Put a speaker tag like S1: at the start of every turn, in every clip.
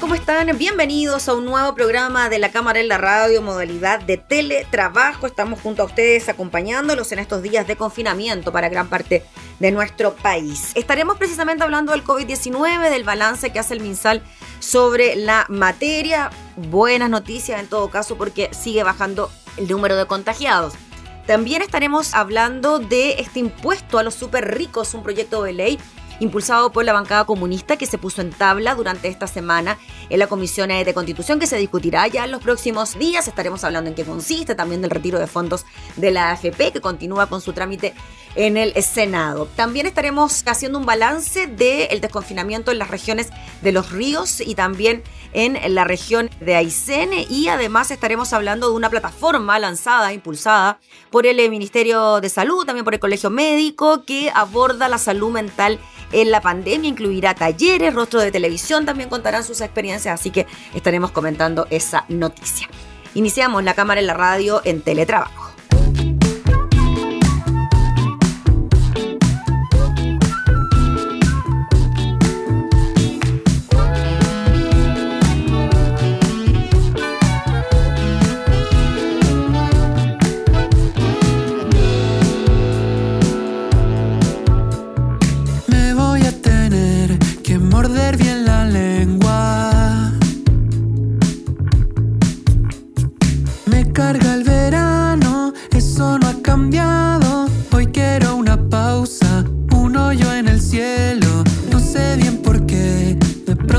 S1: ¿Cómo están? Bienvenidos a un nuevo programa de la Cámara en la Radio, modalidad de teletrabajo. Estamos junto a ustedes acompañándolos en estos días de confinamiento para gran parte de nuestro país. Estaremos precisamente hablando del COVID-19, del balance que hace el MinSal sobre la materia. Buenas noticias en todo caso porque sigue bajando el número de contagiados. También estaremos hablando de este impuesto a los super ricos, un proyecto de ley impulsado por la bancada comunista que se puso en tabla durante esta semana en la Comisión de Constitución que se discutirá ya en los próximos días. Estaremos hablando en qué consiste, también del retiro de fondos de la AFP que continúa con su trámite en el Senado. También estaremos haciendo un balance del desconfinamiento en las regiones de los ríos y también en la región de Aysén y además estaremos hablando de una plataforma lanzada, impulsada por el Ministerio de Salud, también por el Colegio Médico, que aborda la salud mental en la pandemia, incluirá talleres, rostros de televisión, también contarán sus experiencias, así que estaremos comentando esa noticia. Iniciamos la cámara en la radio en teletrabajo.
S2: Me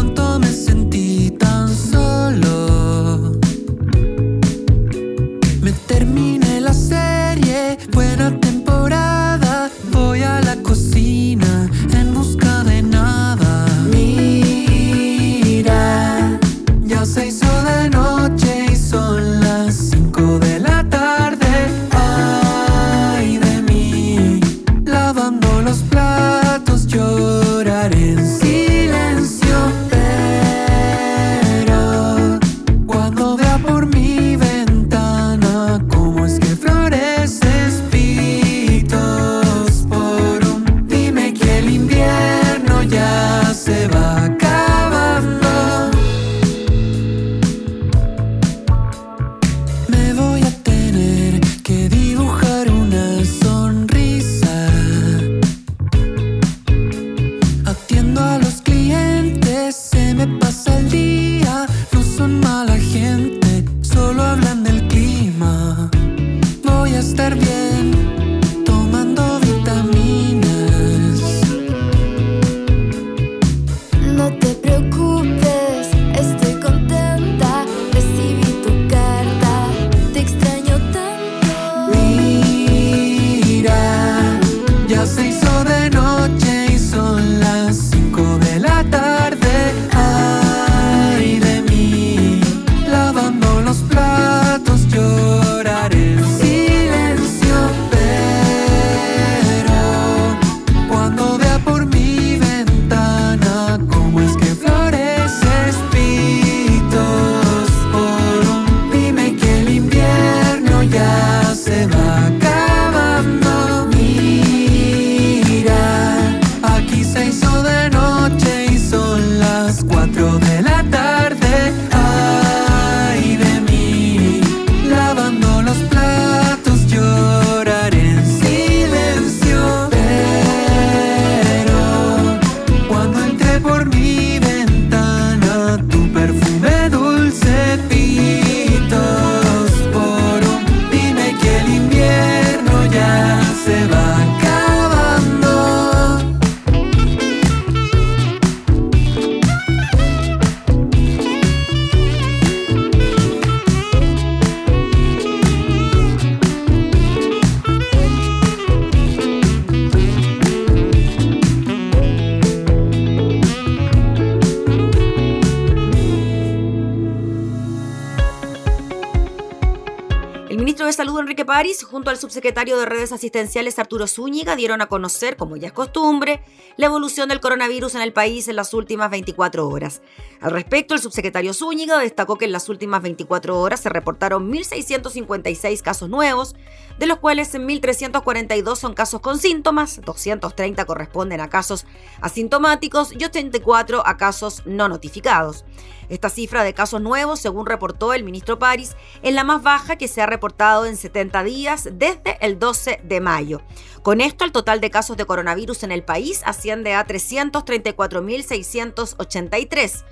S2: París, junto al subsecretario de Redes Asistenciales Arturo Zúñiga, dieron a conocer, como ya es costumbre, la evolución del coronavirus en el país en las últimas 24 horas. Al respecto, el subsecretario Zúñiga destacó que en las últimas 24 horas se reportaron 1.656 casos nuevos, de los cuales 1.342 son casos con síntomas, 230 corresponden a casos asintomáticos y 84 a casos no notificados. Esta cifra de casos nuevos, según reportó el ministro París, es la más baja que se ha reportado en 70 días desde el 12 de mayo. Con esto, el total de casos de coronavirus en el país asciende a 334.683.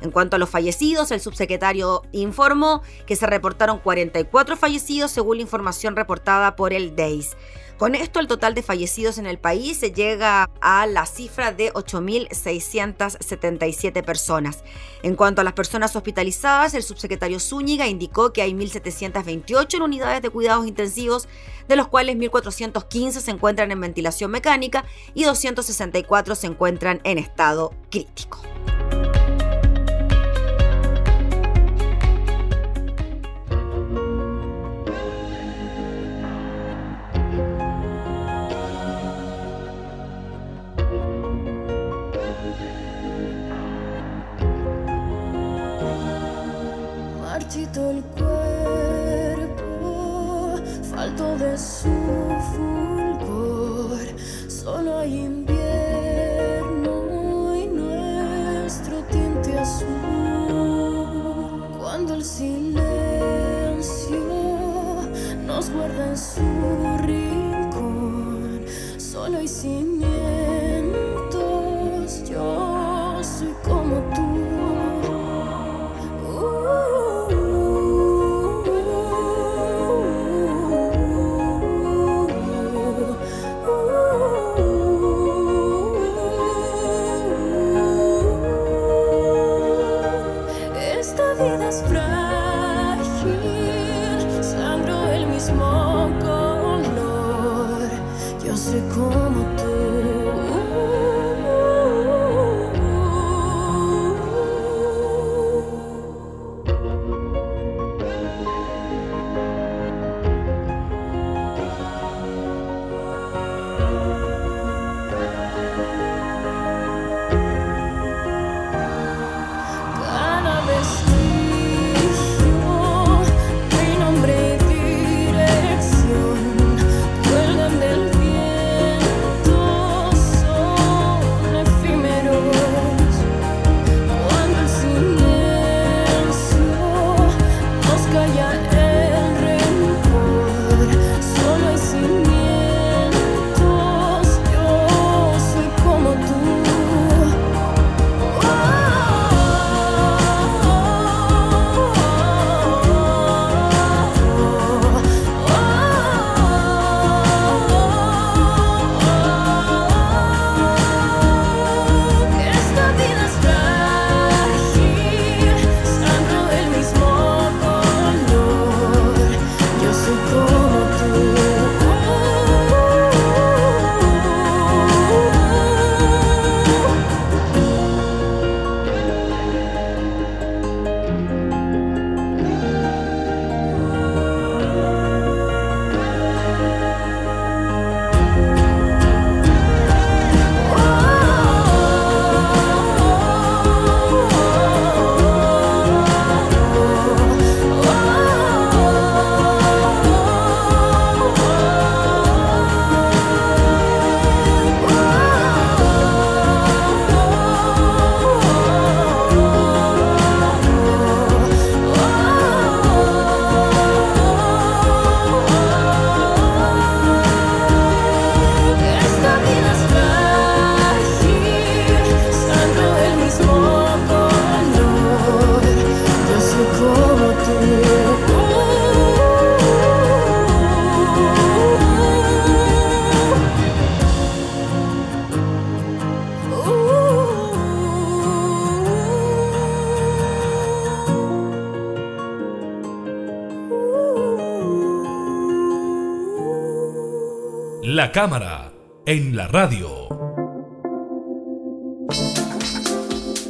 S2: En cuanto a los fallecidos, el subsecretario informó que se reportaron 44 fallecidos según la información reportada por el DEIS. Con esto, el total de fallecidos en el país se llega a la cifra de 8.677 personas. En cuanto a las personas hospitalizadas, el subsecretario Zúñiga indicó que hay 1.728 en unidades de cuidados intensivos, de los cuales 1.415 se encuentran en ventilación mecánica y 264 se encuentran en estado crítico.
S3: El cuerpo, falto de su fulgor, solo hay invierno y nuestro tinte azul. Cuando el silencio nos guarda en su
S4: cámara, en la radio.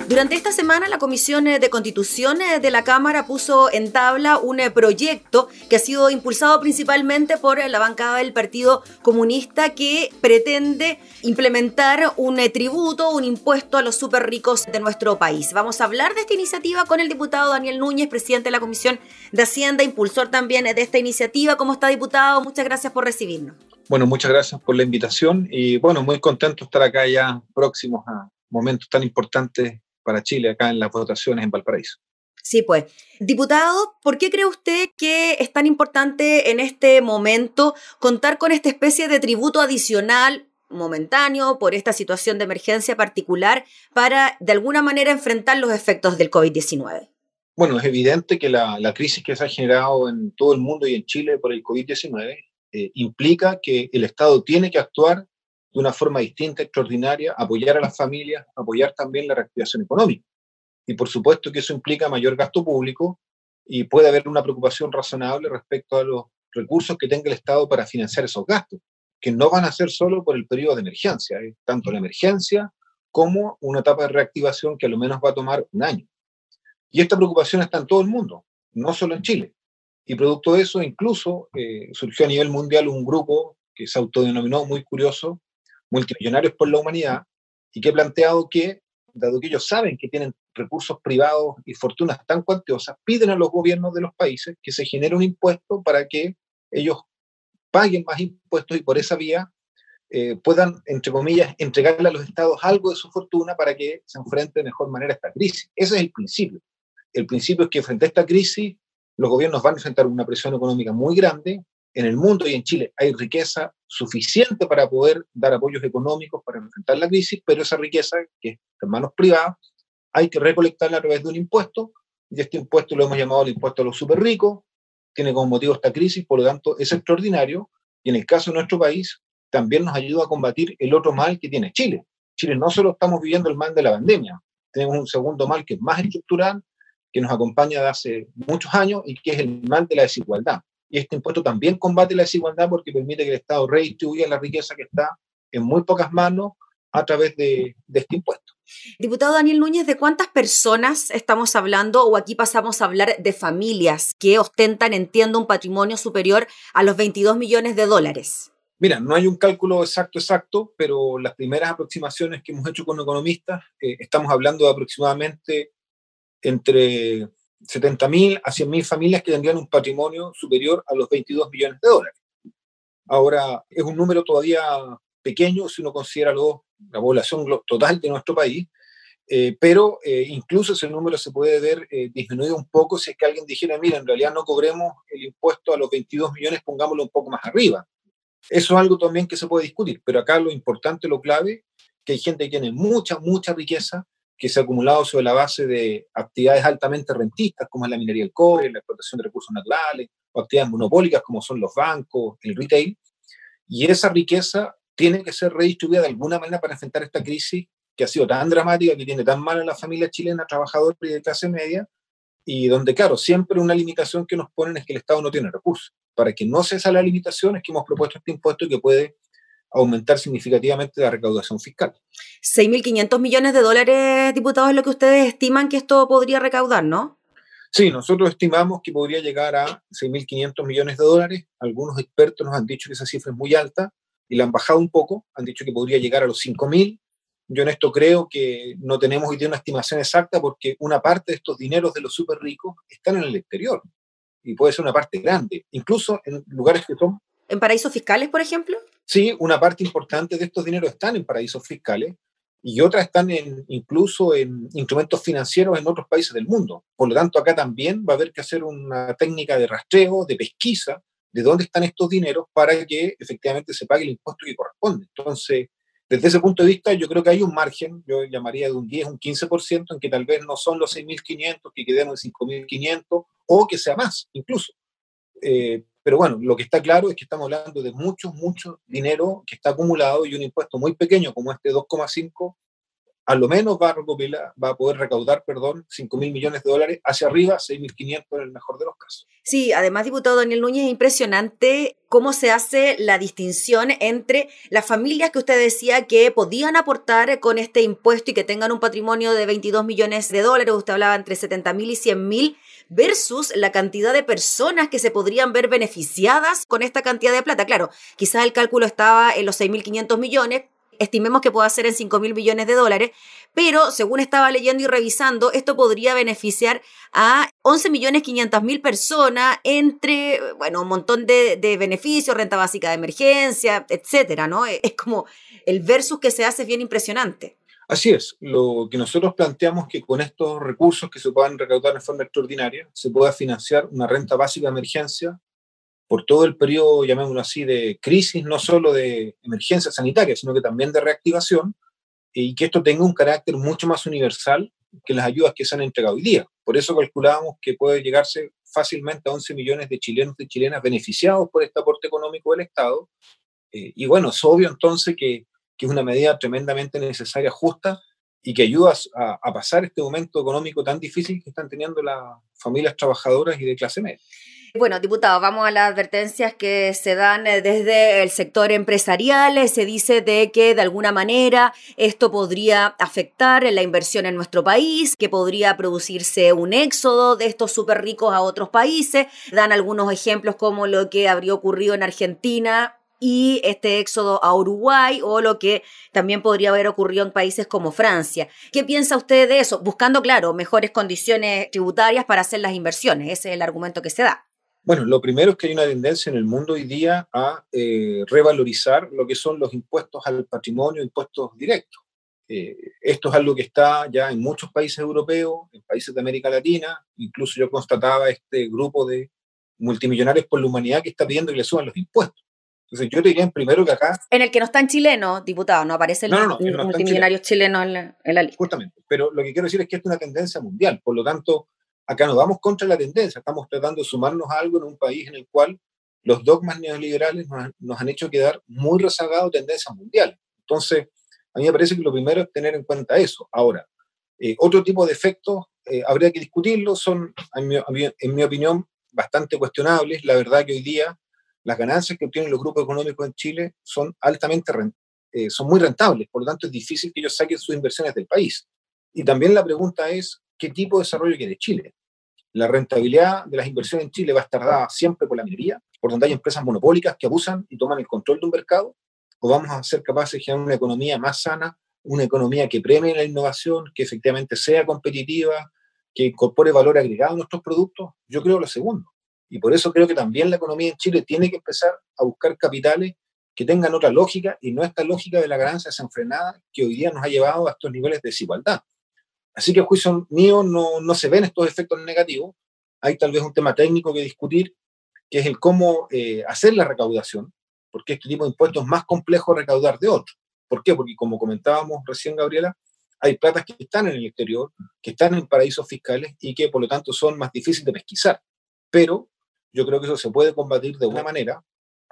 S2: Durante esta semana, la Comisión de Constitución de la Cámara puso en tabla un proyecto que ha sido impulsado principalmente por la bancada del Partido Comunista que pretende implementar un tributo, un impuesto a los súper ricos de nuestro país. Vamos a hablar de esta iniciativa con el diputado Daniel Núñez, presidente de la Comisión de Hacienda, impulsor también de esta iniciativa. ¿Cómo está, diputado? Muchas gracias por recibirnos.
S5: Bueno, muchas gracias por la invitación y bueno, muy contento de estar acá ya próximos a momentos tan importantes para Chile acá en las votaciones en Valparaíso.
S2: Sí, pues. Diputado, ¿por qué cree usted que es tan importante en este momento contar con esta especie de tributo adicional momentáneo por esta situación de emergencia particular para de alguna manera enfrentar los efectos del COVID-19?
S5: Bueno, es evidente que la, crisis que se ha generado en todo el mundo y en Chile por el COVID-19 eh, implica que el Estado tiene que actuar de una forma distinta, extraordinaria, apoyar a las familias, apoyar también la reactivación económica. Y por supuesto que eso implica mayor gasto público y puede haber una preocupación razonable respecto a los recursos que tenga el Estado para financiar esos gastos, que no van a ser solo por el periodo de emergencia, ¿eh? tanto la emergencia como una etapa de reactivación que a lo menos va a tomar un año. Y esta preocupación está en todo el mundo, no solo en Chile. Y producto de eso, incluso eh, surgió a nivel mundial un grupo que se autodenominó muy curioso, multimillonarios por la humanidad y que he planteado que, dado que ellos saben que tienen recursos privados y fortunas tan cuantiosas, piden a los gobiernos de los países que se genere un impuesto para que ellos paguen más impuestos y por esa vía eh, puedan, entre comillas, entregarle a los estados algo de su fortuna para que se enfrente de mejor manera a esta crisis. Ese es el principio. El principio es que frente a esta crisis los gobiernos van a enfrentar una presión económica muy grande, en el mundo y en Chile hay riqueza suficiente para poder dar apoyos económicos para enfrentar la crisis, pero esa riqueza, que es en manos privadas, hay que recolectarla a través de un impuesto, y este impuesto lo hemos llamado el impuesto a los super ricos, tiene como motivo esta crisis, por lo tanto es extraordinario, y en el caso de nuestro país, también nos ayuda a combatir el otro mal que tiene Chile. Chile no solo estamos viviendo el mal de la pandemia, tenemos un segundo mal que es más estructural, que nos acompaña de hace muchos años y que es el mal de la desigualdad y este impuesto también combate la desigualdad porque permite que el Estado redistribuya la riqueza que está en muy pocas manos a través de, este impuesto.
S2: Diputado Daniel Núñez, ¿de cuántas personas estamos hablando o aquí pasamos a hablar de familias que ostentan, entiendo, un patrimonio superior a los 22 millones de dólares?
S5: Mira, no hay un cálculo exacto, exacto, pero las primeras aproximaciones que hemos hecho con economistas, eh, estamos hablando de aproximadamente entre 70.000 a 100.000 familias que tendrían un patrimonio superior a los 22 millones de dólares. Ahora, es un número todavía pequeño si uno considera la población total de nuestro país, eh, pero eh, incluso ese número se puede ver eh, disminuido un poco si es que alguien dijera, mira, en realidad no cobremos el impuesto a los 22 millones, pongámoslo un poco más arriba. Eso es algo también que se puede discutir, pero acá lo importante, lo clave, que hay gente que tiene mucha, mucha riqueza, que se ha acumulado sobre la base de actividades altamente rentistas, como es la minería del cobre, la explotación de recursos naturales, o actividades monopólicas, como son los bancos, el retail. Y esa riqueza tiene que ser redistribuida de alguna manera para enfrentar esta crisis que ha sido tan dramática, que tiene tan mal a la familia chilena, trabajadora y de clase media, y donde, claro, siempre una limitación que nos ponen es que el Estado no tiene recursos. Para que no cesa la limitación es que hemos propuesto este impuesto que puede aumentar significativamente la recaudación fiscal.
S2: 6.500 millones de dólares, diputados, es lo que ustedes estiman que esto podría recaudar, ¿no?
S5: Sí, nosotros estimamos que podría llegar a 6.500 millones de dólares. Algunos expertos nos han dicho que esa cifra es muy alta y la han bajado un poco. Han dicho que podría llegar a los 5.000. Yo en esto creo que no tenemos hoy día una estimación exacta porque una parte de estos dineros de los súper ricos están en el exterior y puede ser una parte grande, incluso en lugares que son...
S2: ¿En paraísos fiscales, por ejemplo?
S5: Sí, una parte importante de estos dineros están en paraísos fiscales y otras están incluso en instrumentos financieros en otros países del mundo. Por lo tanto, acá también va a haber que hacer una técnica de rastreo, de pesquisa, de dónde están estos dineros para que efectivamente se pague el impuesto que corresponde. Entonces, desde ese punto de vista, yo creo que hay un margen, yo llamaría de un 10, un 15%, en que tal vez no son los 6.500, que quedemos en 5.500, o que sea más, incluso. Eh, pero bueno, lo que está claro es que estamos hablando de mucho, mucho dinero que está acumulado y un impuesto muy pequeño como este 2,5 a lo menos va a, va a poder recaudar, perdón, 5 mil millones de dólares, hacia arriba 6.500 en el mejor de los casos.
S2: Sí, además, diputado Daniel Núñez, es impresionante cómo se hace la distinción entre las familias que usted decía que podían aportar con este impuesto y que tengan un patrimonio de 22 millones de dólares, usted hablaba entre 70 mil y 100 mil, versus la cantidad de personas que se podrían ver beneficiadas con esta cantidad de plata. Claro, quizás el cálculo estaba en los 6.500 millones, estimemos que pueda ser en 5 mil millones de dólares, pero según estaba leyendo y revisando, esto podría beneficiar a 11 millones 500 mil personas entre, bueno, un montón de, de, beneficios, renta básica de emergencia, etcétera, ¿no? Es como el versus que se hace es bien impresionante.
S5: Así es, lo que nosotros planteamos que con estos recursos que se puedan recaudar en forma extraordinaria, se pueda financiar una renta básica de emergencia por todo el periodo, llamémoslo así, de crisis, no solo de emergencia sanitaria, sino que también de reactivación, y que esto tenga un carácter mucho más universal que las ayudas que se han entregado hoy día. Por eso calculábamos que puede llegarse fácilmente a 11 millones de chilenos y chilenas beneficiados por este aporte económico del Estado. Eh, y bueno, es obvio entonces que, que, es una medida tremendamente necesaria, justa, y que ayuda a, a pasar este momento económico tan difícil que están teniendo las familias trabajadoras y de clase media.
S2: Bueno, diputado, vamos a las advertencias que se dan eh, desde el sector empresarial. Se dice de que de alguna manera esto podría afectar la inversión en nuestro país, que podría producirse un éxodo de estos súper ricos a otros países. Dan algunos ejemplos como lo que habría ocurrido en Argentina y este éxodo a Uruguay o lo que también podría haber ocurrido en países como Francia. ¿Qué piensa usted de eso? Buscando, claro, mejores condiciones tributarias para hacer las inversiones. Ese es el argumento que se da.
S5: Bueno, lo primero es que hay una tendencia en el mundo hoy día a eh, revalorizar lo que son los impuestos al patrimonio, impuestos directos. Eh, esto es algo que está ya en muchos países europeos, en países de América Latina, incluso yo constataba este grupo de multimillonarios por la humanidad que está pidiendo que le suban los impuestos. Entonces yo diría primero que acá...
S2: En el que no están chilenos, diputado, no aparece el no, no, no, multimillonario chileno en la, en la lista.
S5: Justamente, pero lo que quiero decir es que esto es una tendencia mundial, por lo tanto acá nos vamos contra la tendencia, estamos tratando de sumarnos a algo en un país en el cual los dogmas neoliberales nos, han hecho quedar muy rezagados de tendencias mundiales. Entonces, a mí me parece que lo primero es tener en cuenta eso. Ahora, eh, otro tipo de efectos eh, habría que discutirlos, son, en mi, en mi, opinión, bastante cuestionables. La verdad que hoy día las ganancias que obtienen los grupos económicos en Chile son altamente eh, son muy rentables, por lo tanto es difícil que ellos saquen sus inversiones del país. Y también la pregunta es, qué tipo de desarrollo quiere Chile. La rentabilidad de las inversiones en Chile va a estar dada siempre por la minería, por donde hay empresas monopólicas que abusan y toman el control de un mercado, o vamos a ser capaces de generar una economía más sana, una economía que premie la innovación, que efectivamente sea competitiva, que incorpore valor agregado a nuestros productos. Yo creo lo segundo. Y por eso creo que también la economía en Chile tiene que empezar a buscar capitales que tengan otra lógica y no esta lógica de la ganancia desenfrenada que hoy día nos ha llevado a estos niveles de desigualdad. Así que a juicio mío no, no se ven estos efectos negativos. Hay tal vez un tema técnico que discutir, que es el cómo eh, hacer la recaudación, porque este tipo de impuestos es más complejo recaudar de otros. ¿Por qué? Porque como comentábamos recién, Gabriela, hay platas que están en el exterior, que están en paraísos fiscales y que por lo tanto son más difíciles de pesquisar. Pero yo creo que eso se puede combatir de una manera,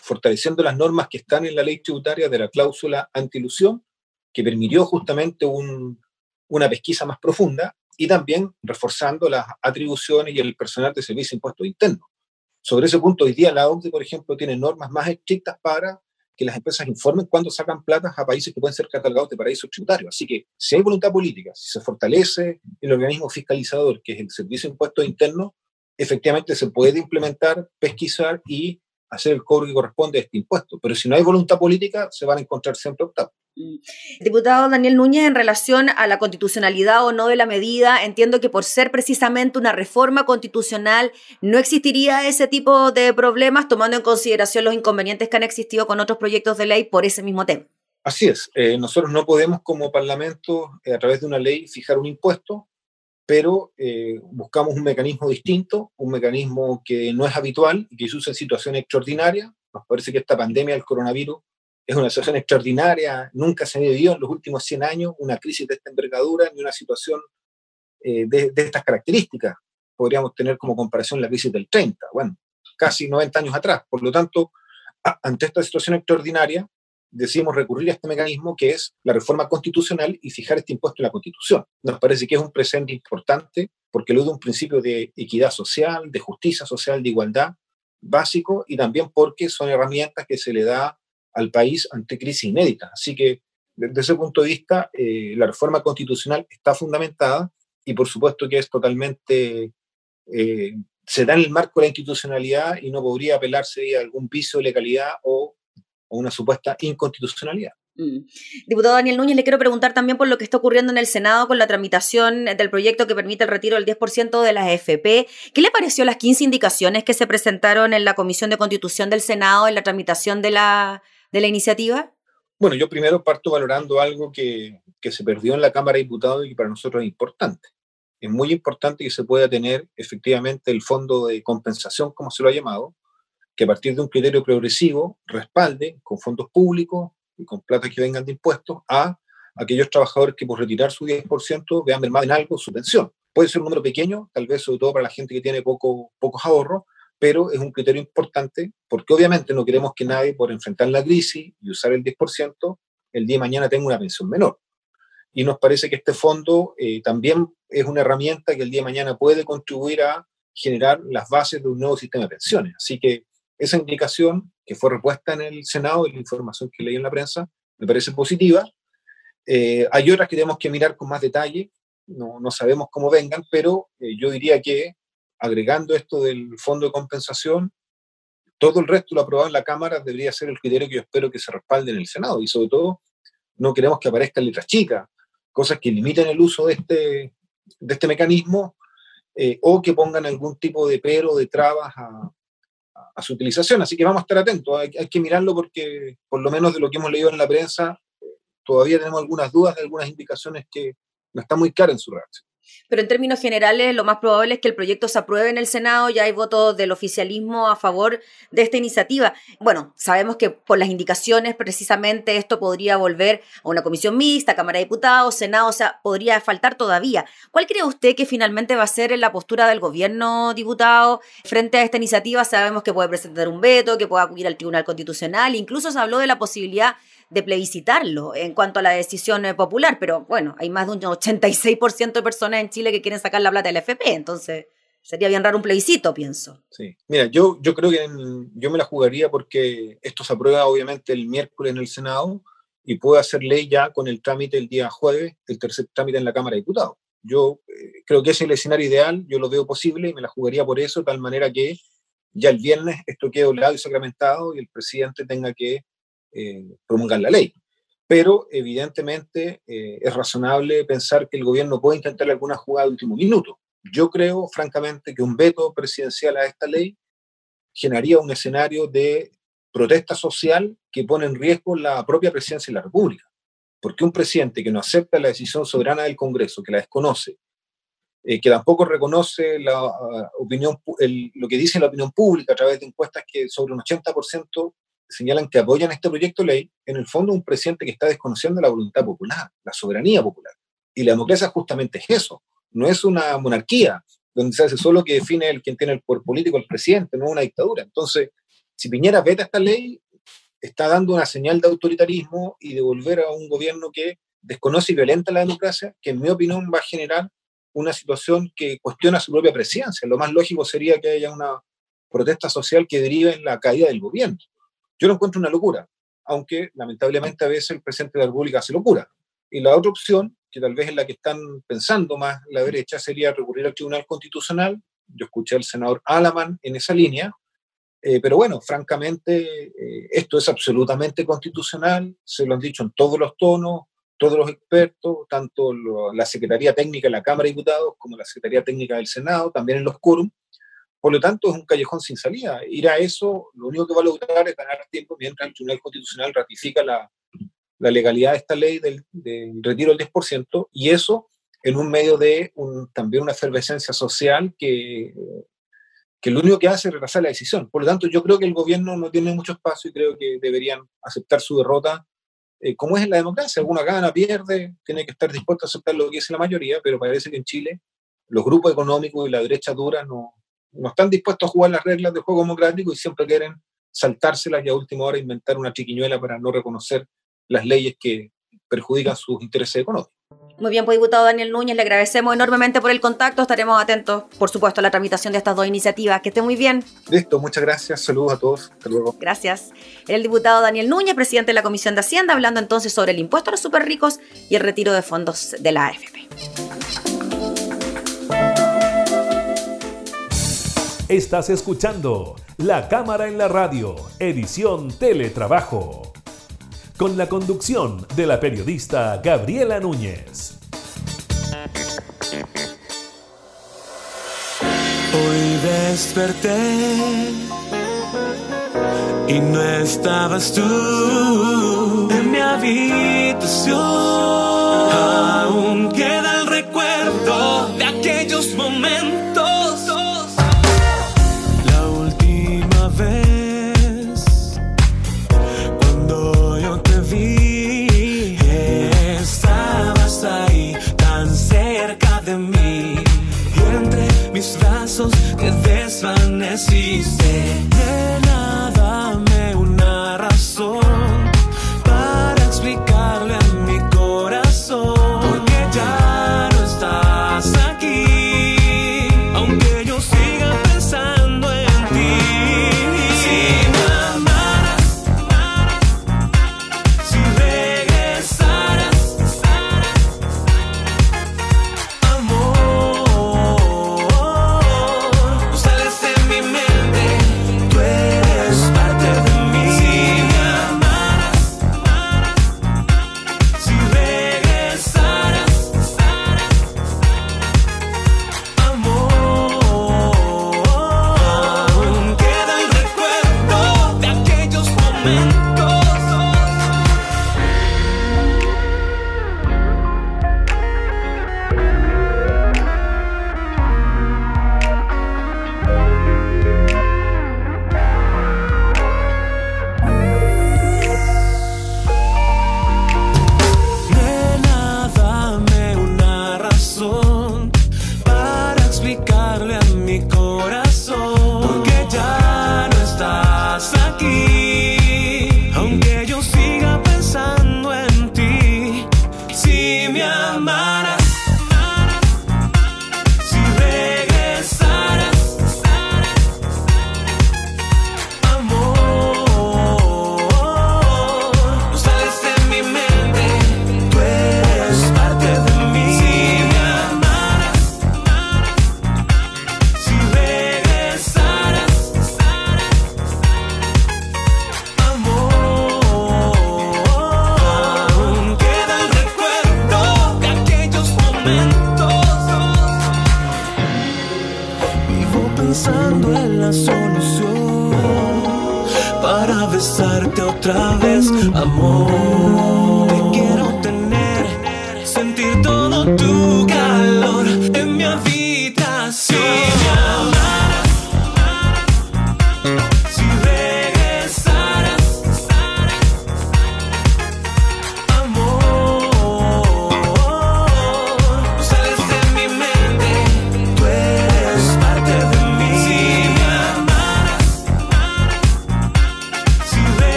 S5: fortaleciendo las normas que están en la ley tributaria de la cláusula antilusión, que permitió justamente un, una pesquisa más profunda y también reforzando las atribuciones y el personal de servicio de impuestos internos. Sobre ese punto, hoy día la OCDE, por ejemplo, tiene normas más estrictas para que las empresas informen cuando sacan platas a países que pueden ser catalogados de paraísos tributarios. Así que si hay voluntad política, si se fortalece el organismo fiscalizador, que es el Servicio de Impuestos Internos, efectivamente se puede implementar, pesquisar y hacer el cobro que corresponde a este impuesto. Pero si no hay voluntad política, se van a encontrar siempre obstáculos.
S2: Mm. Diputado Daniel Núñez, en relación a la constitucionalidad o no de la medida, entiendo que por ser precisamente una reforma constitucional no existiría ese tipo de problemas, tomando en consideración los inconvenientes que han existido con otros proyectos de ley por ese mismo tema.
S5: Así es, eh, nosotros no podemos como Parlamento, eh, a través de una ley, fijar un impuesto, pero eh, buscamos un mecanismo distinto, un mecanismo que no es habitual y que se usa en situaciones extraordinarias. Nos parece que esta pandemia del coronavirus es una situación extraordinaria, nunca se ha vivido en los últimos 100 años una crisis de esta envergadura ni una situación eh, de, estas características. Podríamos tener como comparación la crisis del 30, bueno, casi 90 años atrás. Por lo tanto, ante esta situación extraordinaria, decidimos recurrir a este mecanismo que es la reforma constitucional y fijar este impuesto en la Constitución. Nos parece que es un presente importante porque lo de un principio de equidad social, de justicia social, de igualdad básico y también porque son herramientas que se le da al país ante crisis inéditas. Así que desde ese punto de vista, eh, la reforma constitucional está fundamentada y por supuesto que es totalmente, eh, se da en el marco de la institucionalidad y no podría apelarse a algún piso de legalidad o, o una supuesta inconstitucionalidad.
S2: Mm. Diputado Daniel Núñez, le quiero preguntar también por lo que está ocurriendo en el Senado con la tramitación del proyecto que permite el retiro del 10% de las AFP. ¿Qué le pareció las 15 indicaciones que se presentaron en la Comisión de Constitución del Senado en la tramitación de la, de la iniciativa?
S5: Bueno, yo primero parto valorando algo que, que se perdió en la Cámara de Diputados y que para nosotros es importante es muy importante que se pueda tener efectivamente el fondo de compensación, como se lo ha llamado, que a partir de un criterio progresivo respalde con fondos públicos y con plata que vengan de impuestos a aquellos trabajadores que por retirar su 10% vean mermada en algo su pensión. Puede ser un número pequeño, tal vez sobre todo para la gente que tiene poco, pocos ahorros, pero es un criterio importante porque obviamente no queremos que nadie por enfrentar la crisis y usar el 10%, el día de mañana tenga una pensión menor y nos parece que este fondo eh, también es una herramienta que el día de mañana puede contribuir a generar las bases de un nuevo sistema de pensiones. Así que esa indicación que fue repuesta en el Senado y la información que leí en la prensa me parece positiva. Eh, hay otras que tenemos que mirar con más detalle, no, no sabemos cómo vengan, pero eh, yo diría que agregando esto del fondo de compensación, todo el resto lo aprobado en la Cámara debería ser el criterio que yo espero que se respalde en el Senado y sobre todo no queremos que aparezcan letras chicas cosas que limiten el uso de este, de este mecanismo eh, o que pongan algún tipo de pero, de trabas a, a, su utilización. Así que vamos a estar atentos, hay, que mirarlo porque por lo menos de lo que hemos leído en la prensa, todavía tenemos algunas dudas de algunas indicaciones que no están muy claras en su reacción
S2: pero en términos generales lo más probable es que el proyecto se apruebe en el Senado, ya hay votos del oficialismo a favor de esta iniciativa. Bueno, sabemos que por las indicaciones precisamente esto podría volver a una comisión mixta, Cámara de Diputados, Senado, o sea, podría faltar todavía. ¿Cuál cree usted que finalmente va a ser la postura del gobierno, diputado, frente a esta iniciativa? Sabemos que puede presentar un veto, que puede acudir al Tribunal Constitucional, incluso se habló de la posibilidad de plebiscitarlo en cuanto a la decisión eh, popular, pero bueno, hay más de un 86% de personas en Chile que quieren sacar la plata del FP, entonces sería bien raro un plebiscito, pienso.
S5: Sí, mira, yo, yo creo que yo me la jugaría porque esto se aprueba obviamente el miércoles en el Senado y puede hacer ley ya con el trámite el día jueves, el tercer trámite en la Cámara de Diputados. Yo eh, creo que ese es el escenario ideal, yo lo veo posible y me la jugaría por eso, de tal manera que ya el viernes esto quede doblado y sacramentado y el presidente tenga que eh, promulgar la ley. Pero evidentemente eh, es razonable pensar que el gobierno puede intentar alguna jugada de último minuto. Yo creo, francamente, que un veto presidencial a esta ley generaría un escenario de protesta social que pone en riesgo la propia presidencia de la República. Porque un presidente que no acepta la decisión soberana del Congreso, que la desconoce, eh, que tampoco reconoce el, lo que dice la opinión pública a través de encuestas que sobre un 80% señalan que apoyan este proyecto de ley, en el fondo un presidente que está desconociendo la voluntad popular, la soberanía popular. Y la democracia justamente es eso, no es una monarquía donde se hace solo que define el quien tiene el poder político, el presidente, no una dictadura. Entonces, si Piñera veta esta ley, está dando una señal de autoritarismo y de volver a un gobierno que desconoce y violenta la democracia, que en mi opinión va a generar una situación que cuestiona su propia presidencia. Lo más lógico sería que haya una protesta social que derive en la caída del gobierno. Yo lo encuentro una locura, aunque lamentablemente a veces el presidente de la República hace locura. Y la otra opción, que tal vez es la que están pensando más la derecha, sería recurrir al Tribunal Constitucional. Yo escuché al senador Alaman en esa línea, eh, pero bueno, francamente, eh, esto es absolutamente constitucional, se lo han dicho en todos los tonos, todos los expertos, tanto la Secretaría Técnica de la Cámara de Diputados como la Secretaría Técnica del Senado, también en los quórum, por lo tanto, es un callejón sin salida. Ir a eso, lo único que va a lograr es ganar tiempo mientras el Tribunal Constitucional ratifica la, la legalidad de esta ley del, del, retiro del 10%, y eso en un medio de un, también una efervescencia social que, que lo único que hace es retrasar la decisión. Por lo tanto, yo creo que el gobierno no tiene mucho espacio y creo que deberían aceptar su derrota, eh, como es en la democracia. Alguna gana, pierde, tiene que estar dispuesto a aceptar lo que dice la mayoría, pero parece que en Chile los grupos económicos y la derecha dura no, no están dispuestos a jugar las reglas del juego democrático y siempre quieren saltárselas y a última hora inventar una chiquiñuela para no reconocer las leyes que perjudican sus intereses económicos.
S2: Muy bien, pues diputado Daniel Núñez, le agradecemos enormemente por el contacto. Estaremos atentos, por supuesto, a la tramitación de estas dos iniciativas. Que esté muy bien.
S5: Listo, muchas gracias. Saludos a todos. Hasta luego.
S2: Gracias. El diputado Daniel Núñez, presidente de la Comisión de Hacienda, hablando entonces sobre el impuesto a los superricos y el retiro de fondos de la AFP.
S4: Estás escuchando La Cámara en la Radio, edición Teletrabajo con la conducción de la periodista Gabriela Núñez.
S6: Hoy desperté y no estabas tú en mi habitación. Aún queda Francis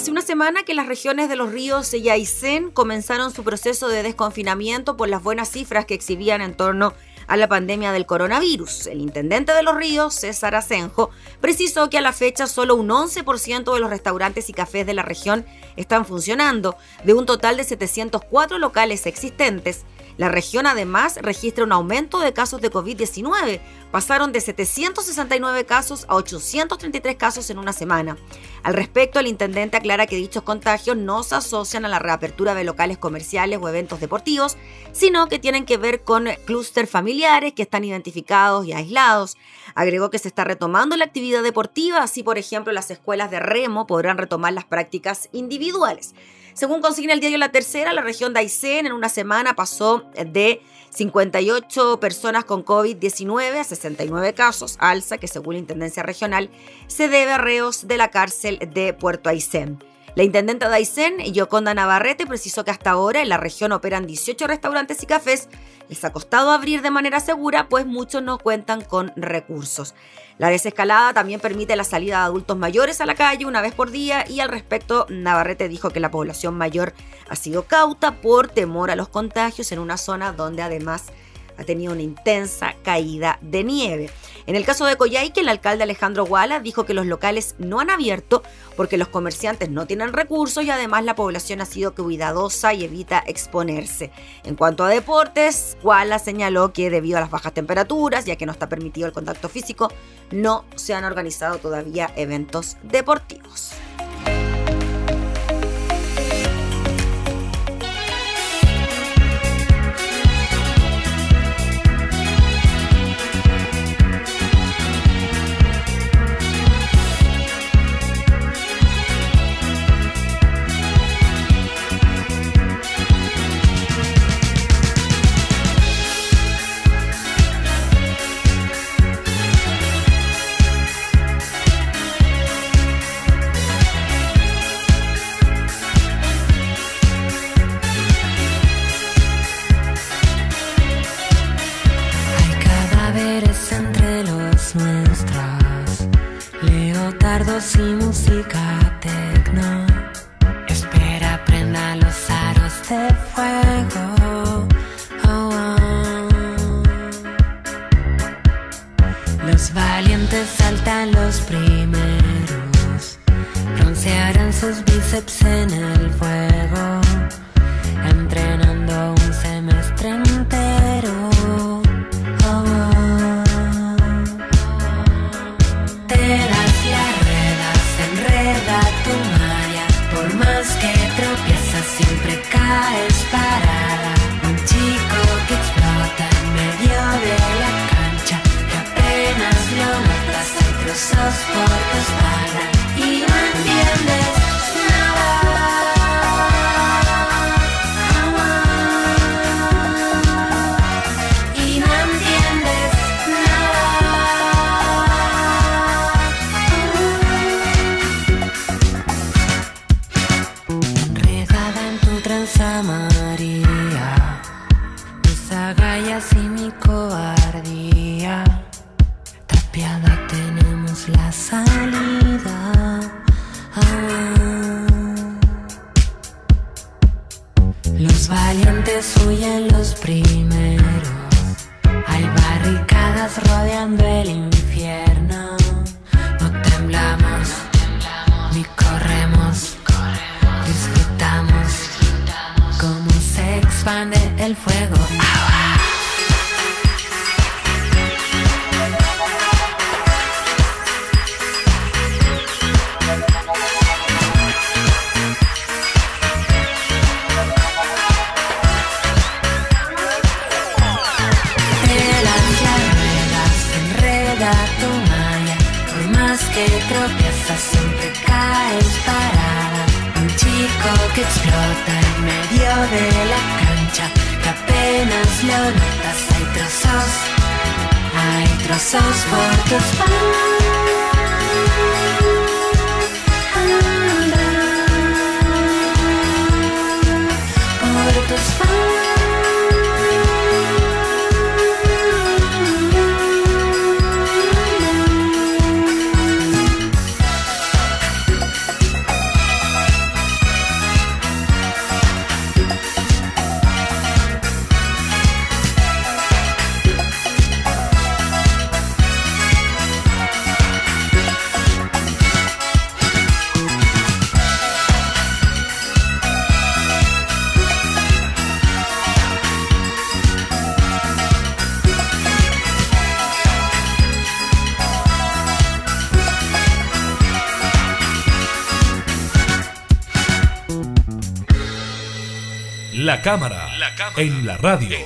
S2: Hace una semana que las regiones de los ríos y comenzaron su proceso de desconfinamiento por las buenas cifras que exhibían en torno a la pandemia del coronavirus. El intendente de los ríos, César Asenjo, precisó que a la fecha solo un 11% de los restaurantes y cafés de la región están funcionando, de un total de 704 locales existentes. La región además registra un aumento de casos de COVID-19, pasaron de 769 casos a 833 casos en una semana. Al respecto, el intendente aclara que dichos contagios no se asocian a la reapertura de locales comerciales o eventos deportivos, sino que tienen que ver con clúster familiares que están identificados y aislados. Agregó que se está retomando la actividad deportiva, así por ejemplo las escuelas de remo podrán retomar las prácticas individuales. Según consigna el diario La Tercera, la región de Aysén en una semana pasó de 58 personas con COVID-19 a 69 casos, alza que según la Intendencia Regional se debe a reos de la cárcel de Puerto Aysén. La intendenta de Aysén, Yoconda Navarrete, precisó que hasta ahora en la región operan 18 restaurantes y cafés. Les ha costado abrir de manera segura, pues muchos no cuentan con recursos. La desescalada también permite la salida de adultos mayores a la calle una vez por día y al respecto Navarrete dijo que la población mayor ha sido cauta por temor a los contagios en una zona donde además ha tenido una intensa caída de nieve. En el caso de Coyhaique, el alcalde Alejandro Guala dijo que los locales no han abierto porque los comerciantes no tienen recursos y además la población ha sido cuidadosa y evita exponerse. En cuanto a deportes, Guala señaló que debido a las bajas temperaturas, ya que no está permitido el contacto físico, no se han organizado todavía eventos deportivos.
S7: Música tecno. Espera, prenda los aros de fuego. Oh, oh. Los valientes saltan los primeros, broncearán sus bíceps en el fuego, La
S4: cámara, en la radio.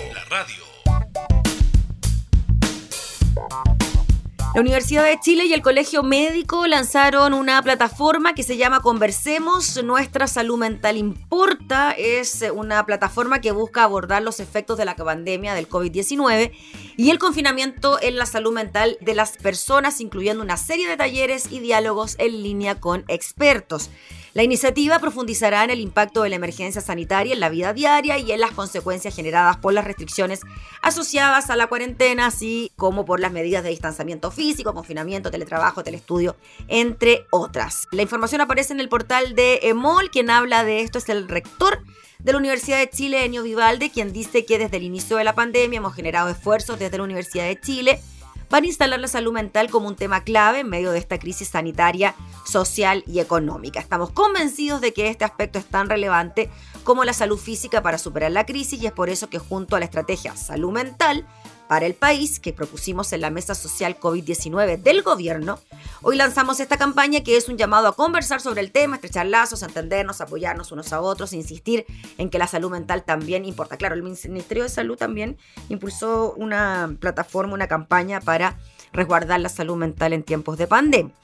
S2: La Universidad de Chile y el Colegio Médico lanzaron una plataforma que se llama Conversemos, Nuestra Salud Mental Importa. Es una plataforma que busca abordar los efectos de la pandemia del COVID-19 y el confinamiento en la salud mental de las personas, incluyendo una serie de talleres y diálogos en línea con expertos. La iniciativa profundizará en el impacto de la emergencia sanitaria en la vida diaria y en las consecuencias generadas por las restricciones asociadas a la cuarentena, así como por las medidas de distanciamiento físico, confinamiento, teletrabajo, telestudio, entre otras. La información aparece en el portal de EMOL, quien habla de esto es el rector de la Universidad de Chile, Enio Vivalde, quien dice que desde el inicio de la pandemia hemos generado esfuerzos desde la Universidad de Chile para instalar la salud mental como un tema clave en medio de esta crisis sanitaria, social y económica. Estamos convencidos de que este aspecto es tan relevante como la salud física para superar la crisis y es por eso que junto a la estrategia salud mental para el país que propusimos en la mesa social COVID-19 del gobierno, hoy lanzamos esta campaña que es un llamado a conversar sobre el tema, estrechar lazos, entendernos, apoyarnos unos a otros, insistir en que la salud mental también importa. Claro, el Ministerio de Salud también impulsó una plataforma, una campaña para resguardar la salud mental en tiempos de pandemia.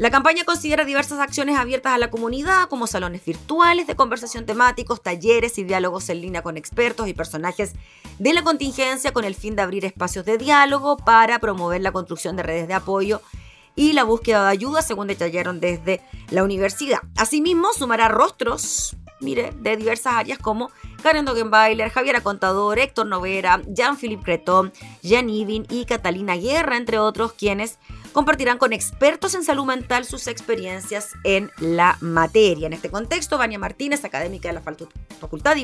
S2: La campaña considera diversas acciones abiertas a la comunidad, como salones virtuales de conversación temáticos, talleres y diálogos en línea con expertos y personajes de la contingencia, con el fin de abrir espacios de diálogo para promover la construcción de redes de apoyo y la búsqueda de ayuda, según detallaron desde la universidad. Asimismo, sumará rostros mire, de diversas áreas como Karen Dogenbailer, Javiera Contador, Héctor Novera, Jean-Philippe Cretón, Jan Ivin y Catalina Guerra, entre otros, quienes compartirán con expertos en salud mental sus experiencias en la materia. En este contexto, Vania Martínez, académica de la Facultad,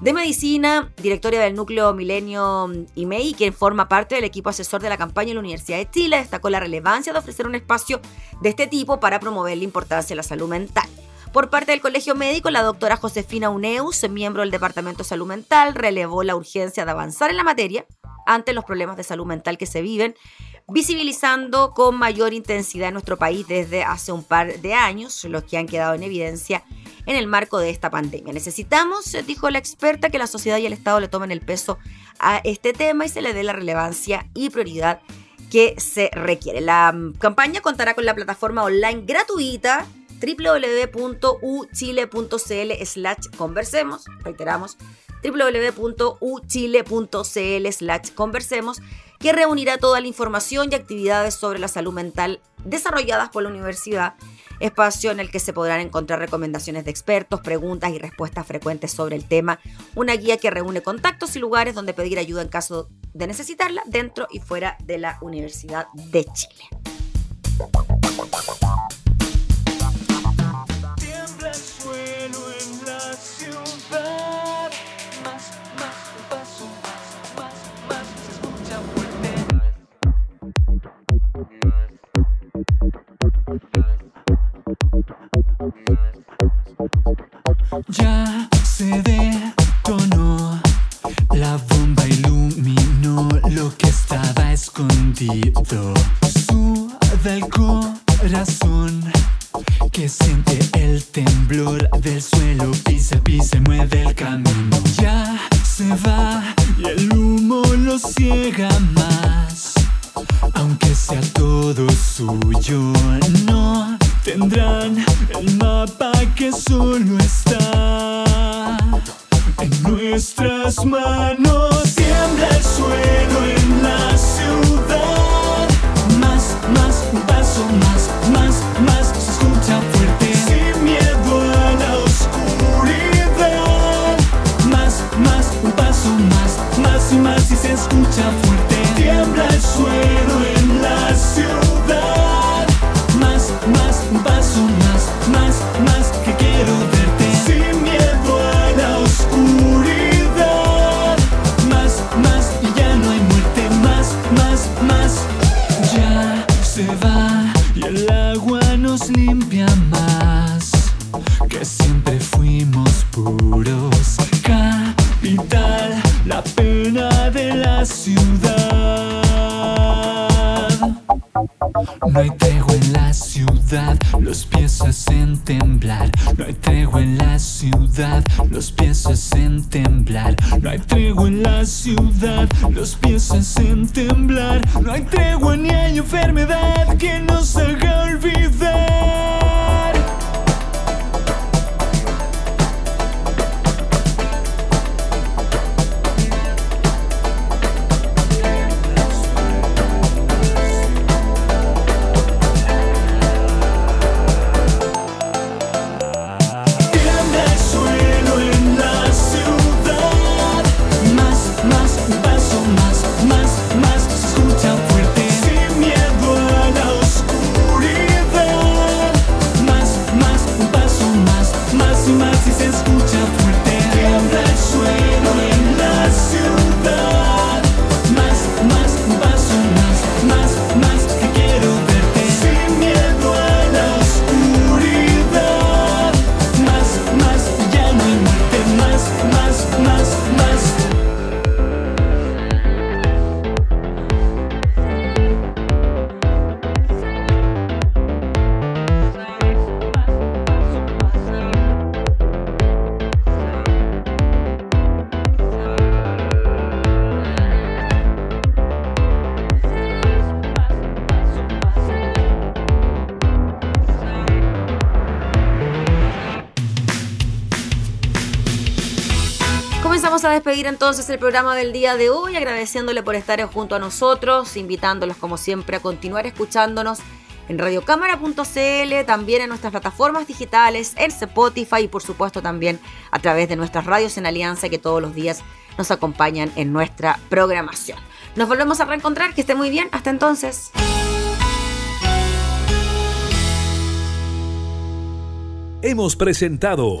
S2: de Medicina, directora del Núcleo Milenio IMEI, quien forma parte del equipo asesor de la campaña en la Universidad de Chile, destacó la relevancia de ofrecer un espacio de este tipo para promover la importancia de la salud mental. Por parte del Colegio Médico, la doctora Josefina Uneus, miembro del Departamento de Salud Mental, relevó la urgencia de avanzar en la materia ante los problemas de salud mental que se viven, visibilizando con mayor intensidad en nuestro país desde hace un par de años, los que han quedado en evidencia en el marco de esta pandemia. Necesitamos, dijo la experta, que la sociedad y el Estado le tomen el peso a este tema y se le dé la relevancia y prioridad que se requiere. La mm, campaña contará con la plataforma online gratuita www.uchile.cl slash conversemos, reiteramos, www.uchile.cl slash conversemos, que reunirá toda la información y actividades sobre la salud mental desarrolladas por la universidad, espacio en el que se podrán encontrar recomendaciones de expertos, preguntas y respuestas frecuentes sobre el tema, una guía que reúne contactos y lugares donde pedir ayuda en caso de necesitarla dentro y fuera de la Universidad de Chile.
S1: Ya se detonó, la bomba iluminó lo que estaba escondido. Suda el corazón que siente el temblor del suelo, pisa, pisa, mueve el camino. Ya se va y el humo lo ciega más. Aunque sea todo suyo, no tendrán el mapa que solo está en nuestras manos. Tiembla el suelo en la ciudad. Más, más, un paso más, más, más. Se escucha fuerte. Sin miedo a la oscuridad. Más, más, un paso más, más y más. Y se escucha fuerte. los pies hacen temblar. No hay tregua en la ciudad, los pies hacen temblar. No hay tregua en la ciudad, los pies hacen temblar. No hay tregua ni hay enfermedad que nos haga olvidar.
S2: Despedir entonces el programa del día de hoy, agradeciéndole por estar junto a nosotros, invitándolos como siempre a continuar escuchándonos en radiocámara.cl, también en nuestras plataformas digitales, en Spotify y por supuesto también a través de nuestras radios en alianza que todos los días nos acompañan en nuestra programación. Nos volvemos a reencontrar, que esté muy bien, hasta entonces.
S4: Hemos presentado